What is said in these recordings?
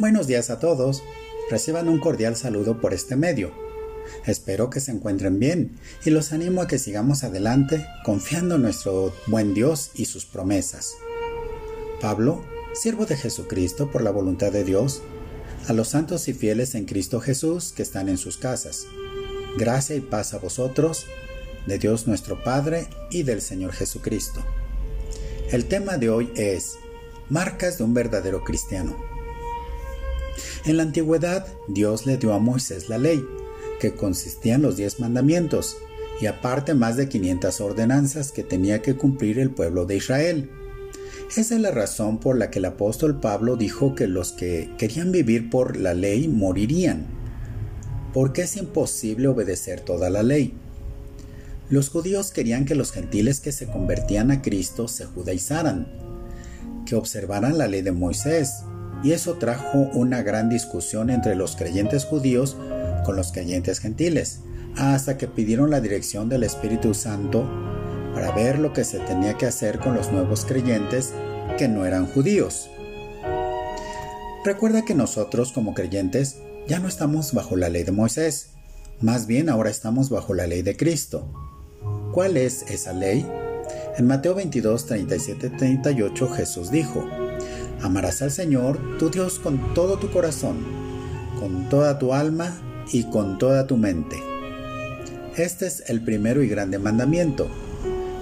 Buenos días a todos. Reciban un cordial saludo por este medio. Espero que se encuentren bien y los animo a que sigamos adelante confiando en nuestro buen Dios y sus promesas. Pablo, siervo de Jesucristo por la voluntad de Dios, a los santos y fieles en Cristo Jesús que están en sus casas. Gracia y paz a vosotros, de Dios nuestro Padre y del Señor Jesucristo. El tema de hoy es Marcas de un verdadero cristiano. En la antigüedad, Dios le dio a Moisés la ley, que consistía en los diez mandamientos, y aparte más de 500 ordenanzas que tenía que cumplir el pueblo de Israel. Esa es la razón por la que el apóstol Pablo dijo que los que querían vivir por la ley morirían, porque es imposible obedecer toda la ley. Los judíos querían que los gentiles que se convertían a Cristo se judaizaran, que observaran la ley de Moisés, y eso trajo una gran discusión entre los creyentes judíos con los creyentes gentiles, hasta que pidieron la dirección del Espíritu Santo para ver lo que se tenía que hacer con los nuevos creyentes que no eran judíos. Recuerda que nosotros como creyentes ya no estamos bajo la ley de Moisés, más bien ahora estamos bajo la ley de Cristo. ¿Cuál es esa ley? En Mateo 22, 37, 38 Jesús dijo, Amarás al Señor, tu Dios, con todo tu corazón, con toda tu alma y con toda tu mente. Este es el primero y grande mandamiento,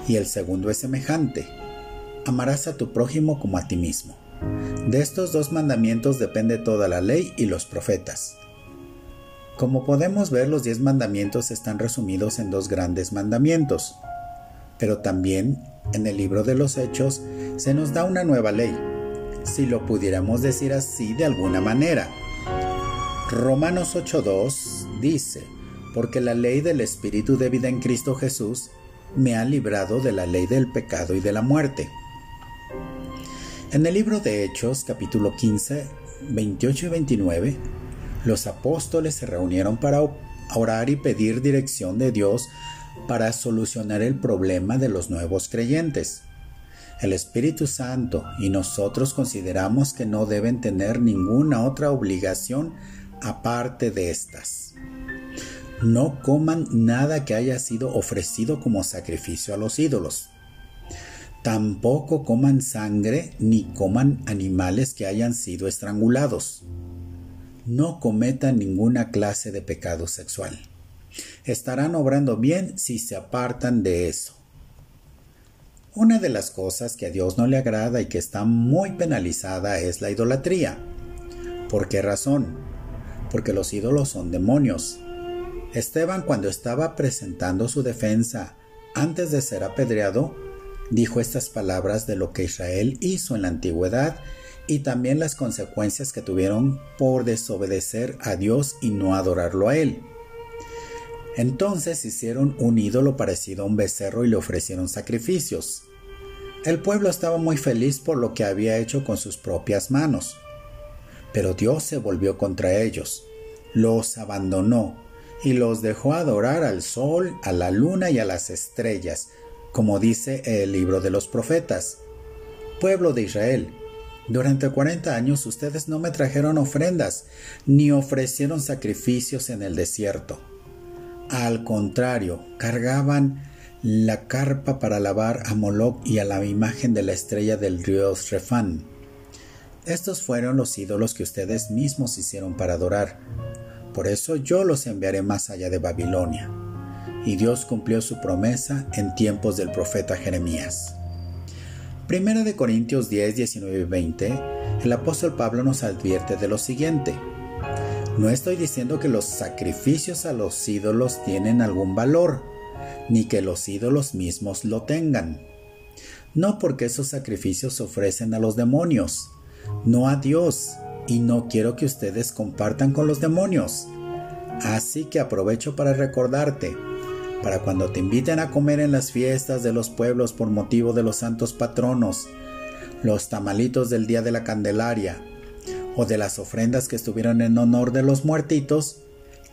y el segundo es semejante. Amarás a tu prójimo como a ti mismo. De estos dos mandamientos depende toda la ley y los profetas. Como podemos ver, los diez mandamientos están resumidos en dos grandes mandamientos, pero también en el libro de los Hechos se nos da una nueva ley, si lo pudiéramos decir así de alguna manera. Romanos 8.2 dice, porque la ley del Espíritu de vida en Cristo Jesús me ha librado de la ley del pecado y de la muerte. En el libro de Hechos, capítulo 15, 28 y 29, los apóstoles se reunieron para orar y pedir dirección de Dios para solucionar el problema de los nuevos creyentes el Espíritu Santo y nosotros consideramos que no deben tener ninguna otra obligación aparte de estas. No coman nada que haya sido ofrecido como sacrificio a los ídolos. Tampoco coman sangre ni coman animales que hayan sido estrangulados. No cometan ninguna clase de pecado sexual. Estarán obrando bien si se apartan de eso. Una de las cosas que a Dios no le agrada y que está muy penalizada es la idolatría. ¿Por qué razón? Porque los ídolos son demonios. Esteban cuando estaba presentando su defensa antes de ser apedreado, dijo estas palabras de lo que Israel hizo en la antigüedad y también las consecuencias que tuvieron por desobedecer a Dios y no adorarlo a Él. Entonces hicieron un ídolo parecido a un becerro y le ofrecieron sacrificios. El pueblo estaba muy feliz por lo que había hecho con sus propias manos. Pero Dios se volvió contra ellos, los abandonó y los dejó adorar al sol, a la luna y a las estrellas, como dice el libro de los profetas. Pueblo de Israel, durante cuarenta años ustedes no me trajeron ofrendas, ni ofrecieron sacrificios en el desierto. Al contrario, cargaban la carpa para lavar a Moloch y a la imagen de la estrella del río Srefán. Estos fueron los ídolos que ustedes mismos hicieron para adorar. Por eso yo los enviaré más allá de Babilonia. Y Dios cumplió su promesa en tiempos del profeta Jeremías. Primera de Corintios 10, 19 y 20, el apóstol Pablo nos advierte de lo siguiente. No estoy diciendo que los sacrificios a los ídolos tienen algún valor, ni que los ídolos mismos lo tengan. No porque esos sacrificios se ofrecen a los demonios, no a Dios, y no quiero que ustedes compartan con los demonios. Así que aprovecho para recordarte, para cuando te inviten a comer en las fiestas de los pueblos por motivo de los santos patronos, los tamalitos del día de la Candelaria, o de las ofrendas que estuvieron en honor de los muertitos,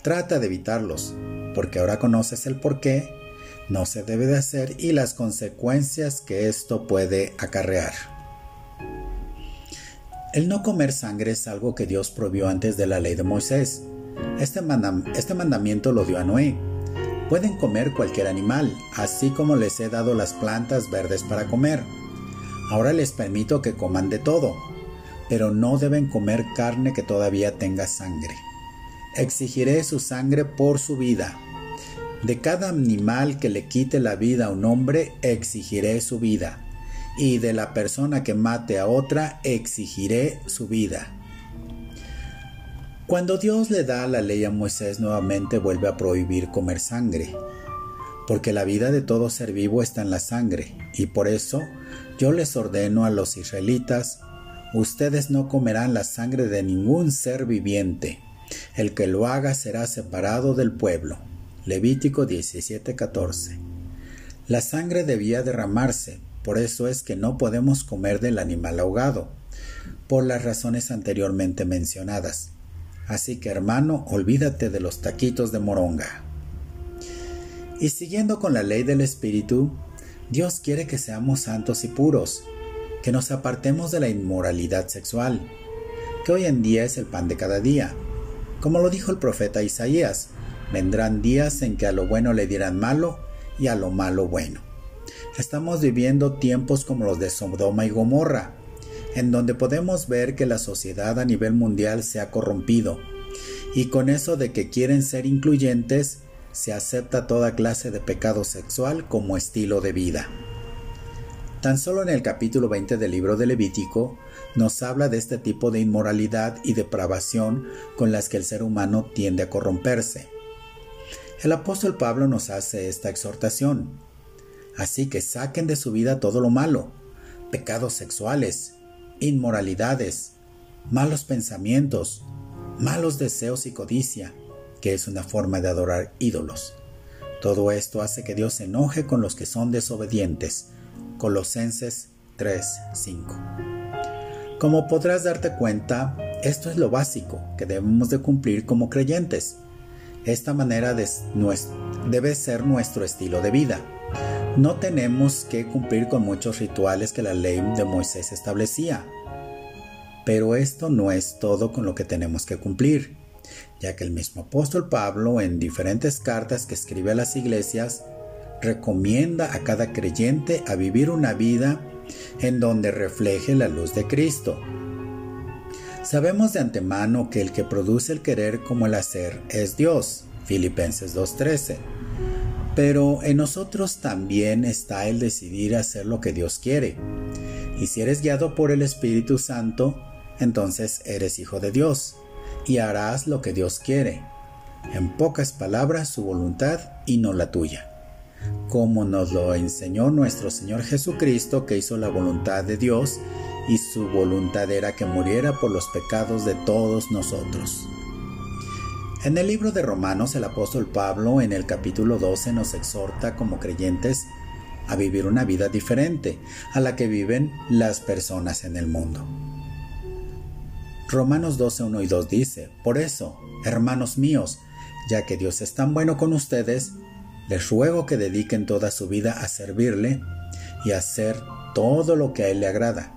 trata de evitarlos, porque ahora conoces el porqué no se debe de hacer y las consecuencias que esto puede acarrear. El no comer sangre es algo que Dios prohibió antes de la ley de Moisés. Este, este, mandamiento lo dio a Noé. Pueden comer cualquier animal, así como les he dado las plantas verdes para comer. Ahora les permito que coman de todo, pero no deben comer carne que todavía tenga sangre. Exigiré su sangre por su vida. De cada animal que le quite la vida a un hombre, exigiré su vida. Y de la persona que mate a otra, exigiré su vida. Cuando Dios le da la ley a Moisés nuevamente vuelve a prohibir comer sangre, porque la vida de todo ser vivo está en la sangre, y por eso yo les ordeno a los israelitas, ustedes no comerán la sangre de ningún ser viviente, el que lo haga será separado del pueblo. Levítico 17:14. La sangre debía derramarse, por eso es que no podemos comer del animal ahogado, por las razones anteriormente mencionadas. Así que hermano, olvídate de los taquitos de moronga. Y siguiendo con la ley del Espíritu, Dios quiere que seamos santos y puros, que nos apartemos de la inmoralidad sexual, que hoy en día es el pan de cada día. Como lo dijo el profeta Isaías, vendrán días en que a lo bueno le dirán malo y a lo malo bueno. Estamos viviendo tiempos como los de Sodoma y Gomorra, en donde podemos ver que la sociedad a nivel mundial se ha corrompido, y con eso de que quieren ser incluyentes, se acepta toda clase de pecado sexual como estilo de vida. Tan solo en el capítulo 20 del libro de Levítico nos habla de este tipo de inmoralidad y depravación con las que el ser humano tiende a corromperse. El apóstol Pablo nos hace esta exhortación. Así que saquen de su vida todo lo malo, pecados sexuales, inmoralidades, malos pensamientos, malos deseos y codicia, que es una forma de adorar ídolos. Todo esto hace que Dios se enoje con los que son desobedientes. Colosenses 3:5. Como podrás darte cuenta, esto es lo básico que debemos de cumplir como creyentes. Esta manera debe ser nuestro estilo de vida. No tenemos que cumplir con muchos rituales que la ley de Moisés establecía. Pero esto no es todo con lo que tenemos que cumplir, ya que el mismo apóstol Pablo en diferentes cartas que escribe a las iglesias recomienda a cada creyente a vivir una vida en donde refleje la luz de Cristo. Sabemos de antemano que el que produce el querer como el hacer es Dios, Filipenses 2.13 pero en nosotros también está el decidir hacer lo que Dios quiere. Y si eres guiado por el Espíritu Santo, entonces eres hijo de Dios y harás lo que Dios quiere. En pocas palabras, su voluntad y no la tuya. Como nos lo enseñó nuestro Señor Jesucristo, que hizo la voluntad de Dios y su voluntad era que muriera por los pecados de todos nosotros. En el libro de Romanos el apóstol Pablo en el capítulo 12 nos exhorta como creyentes a vivir una vida diferente a la que viven las personas en el mundo. Romanos 12, 1 y 2 dice, Por eso, hermanos míos, ya que Dios es tan bueno con ustedes, les ruego que dediquen toda su vida a servirle y a hacer todo lo que a Él le agrada.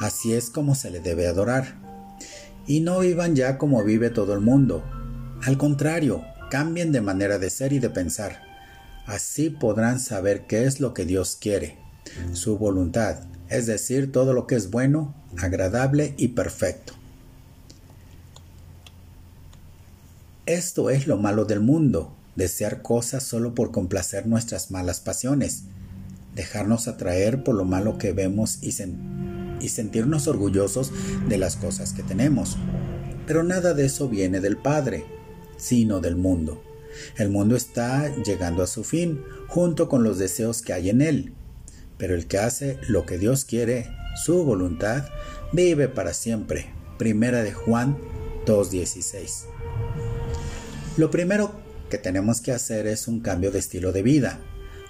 Así es como se le debe adorar. Y no vivan ya como vive todo el mundo, al contrario, cambien de manera de ser y de pensar. Así podrán saber qué es lo que Dios quiere, su voluntad, es decir, todo lo que es bueno, agradable y perfecto. Esto es lo malo del mundo, desear cosas solo por complacer nuestras malas pasiones, dejarnos atraer por lo malo que vemos y, sentirnos orgullosos de las cosas que tenemos. Pero nada de eso viene del Padre, sino del mundo. El mundo está llegando a su fin junto con los deseos que hay en él. Pero el que hace lo que Dios quiere, su voluntad, vive para siempre. Primera de Juan 2.16. Lo primero que tenemos que hacer es un cambio de estilo de vida.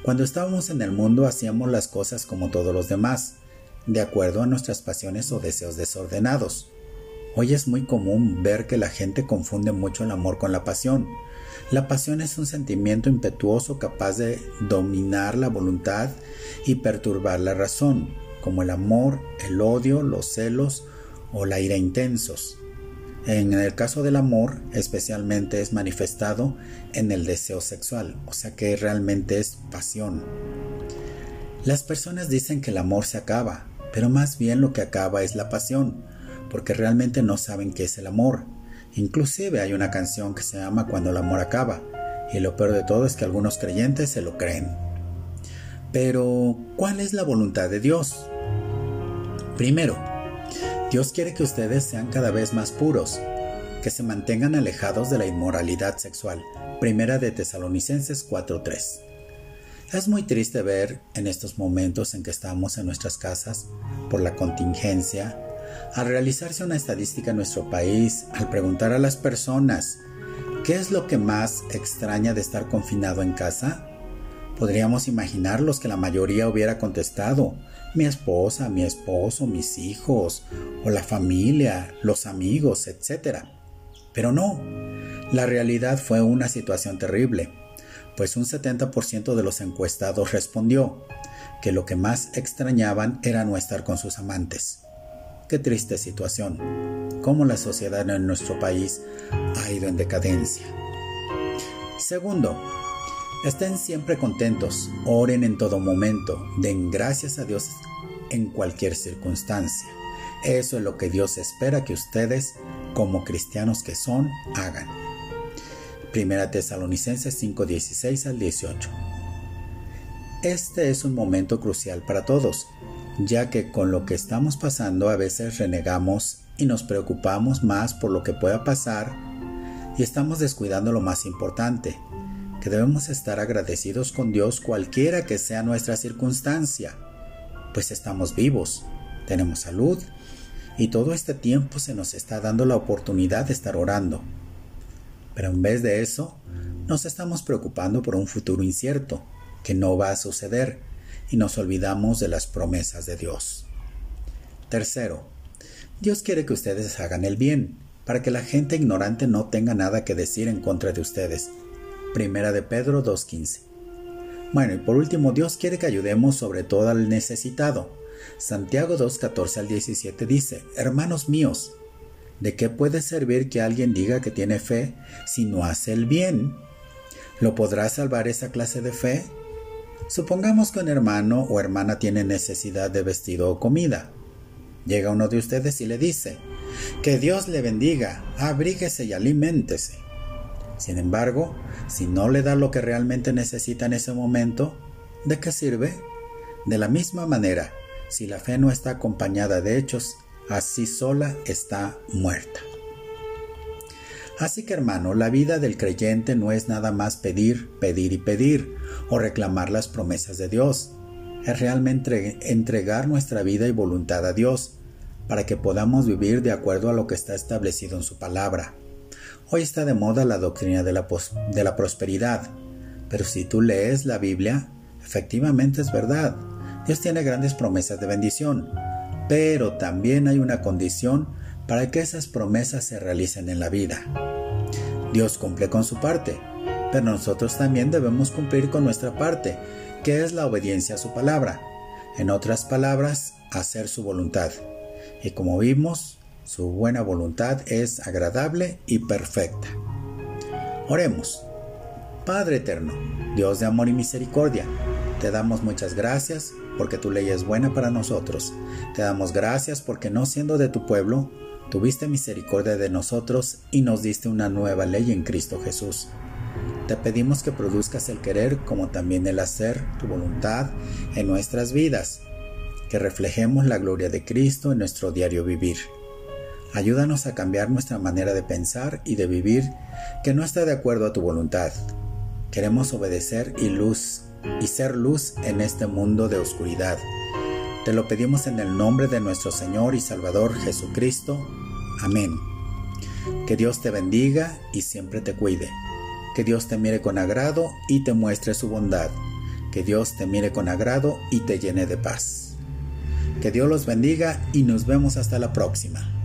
Cuando estábamos en el mundo hacíamos las cosas como todos los demás, de acuerdo a nuestras pasiones o deseos desordenados. Hoy es muy común ver que la gente confunde mucho el amor con la pasión. La pasión es un sentimiento impetuoso capaz de dominar la voluntad y perturbar la razón, como el amor, el odio, los celos o la ira intensos. En el caso del amor, especialmente es manifestado en el deseo sexual, o sea que realmente es pasión. Las personas dicen que el amor se acaba, pero más bien lo que acaba es la pasión, porque realmente no saben qué es el amor. Inclusive hay una canción que se llama Cuando el amor acaba, y lo peor de todo es que algunos creyentes se lo creen. Pero, ¿cuál es la voluntad de Dios? Primero, Dios quiere que ustedes sean cada vez más puros, que se mantengan alejados de la inmoralidad sexual. Primera de Tesalonicenses 4:3. Es muy triste ver en estos momentos en que estamos en nuestras casas por la contingencia, al realizarse una estadística en nuestro país, al preguntar a las personas ¿qué es lo que más extraña de estar confinado en casa? Podríamos imaginarlos que la mayoría hubiera contestado mi esposa, mi esposo, mis hijos, o la familia, los amigos, etc. Pero no, la realidad fue una situación terrible, pues un 70% de los encuestados respondió que lo que más extrañaban era no estar con sus amantes. Qué triste situación, cómo la sociedad en nuestro país ha ido en decadencia. Segundo, Estén siempre contentos, oren en todo momento, den gracias a Dios en cualquier circunstancia. Eso es lo que Dios espera que ustedes, como cristianos que son, hagan. Primera Tesalonicenses 5:16 al 18. Este es un momento crucial para todos, ya que con lo que estamos pasando a veces renegamos y nos preocupamos más por lo que pueda pasar y estamos descuidando lo más importante, que debemos estar agradecidos con Dios cualquiera que sea nuestra circunstancia, pues estamos vivos, tenemos salud y todo este tiempo se nos está dando la oportunidad de estar orando. Pero en vez de eso, nos estamos preocupando por un futuro incierto, que no va a suceder, y nos olvidamos de las promesas de Dios. Tercero, Dios quiere que ustedes hagan el bien, para que la gente ignorante no tenga nada que decir en contra de ustedes, Primera de Pedro 2.15. Bueno, y por último, Dios quiere que ayudemos sobre todo al necesitado. Santiago 2.14 al 17 dice, Hermanos míos, ¿de qué puede servir que alguien diga que tiene fe si no hace el bien? ¿Lo podrá salvar esa clase de fe? Supongamos que un hermano o hermana tiene necesidad de vestido o comida. Llega uno de ustedes y le dice, que Dios le bendiga, abríguese y aliméntese. Sin embargo, si no le da lo que realmente necesita en ese momento, ¿de qué sirve? De la misma manera, si la fe no está acompañada de hechos, así sola está muerta. Así que hermano, la vida del creyente no es nada más pedir, pedir y pedir, o reclamar las promesas de Dios. Es realmente entregar nuestra vida y voluntad a Dios, para que podamos vivir de acuerdo a lo que está establecido en su palabra. Hoy está de moda la doctrina de la, prosperidad, pero si tú lees la Biblia, efectivamente es verdad. Dios tiene grandes promesas de bendición, pero también hay una condición para que esas promesas se realicen en la vida. Dios cumple con su parte, pero nosotros también debemos cumplir con nuestra parte, que es la obediencia a su palabra. En otras palabras, hacer su voluntad. Y como vimos, su buena voluntad es agradable y perfecta. Oremos. Padre eterno, Dios de amor y misericordia, te damos muchas gracias porque tu ley es buena para nosotros. Te damos gracias porque no siendo de tu pueblo, tuviste misericordia de nosotros y nos diste una nueva ley en Cristo Jesús. Te pedimos que produzcas el querer como también el hacer tu voluntad en nuestras vidas, que reflejemos la gloria de Cristo en nuestro diario vivir. Ayúdanos a cambiar nuestra manera de pensar y de vivir que no está de acuerdo a tu voluntad. Queremos obedecer y luz y ser luz en este mundo de oscuridad. Te lo pedimos en el nombre de nuestro Señor y Salvador Jesucristo. Amén. Que Dios te bendiga y siempre te cuide. Que Dios te mire con agrado y te muestre su bondad. Que Dios te mire con agrado y te llene de paz. Que Dios los bendiga y nos vemos hasta la próxima.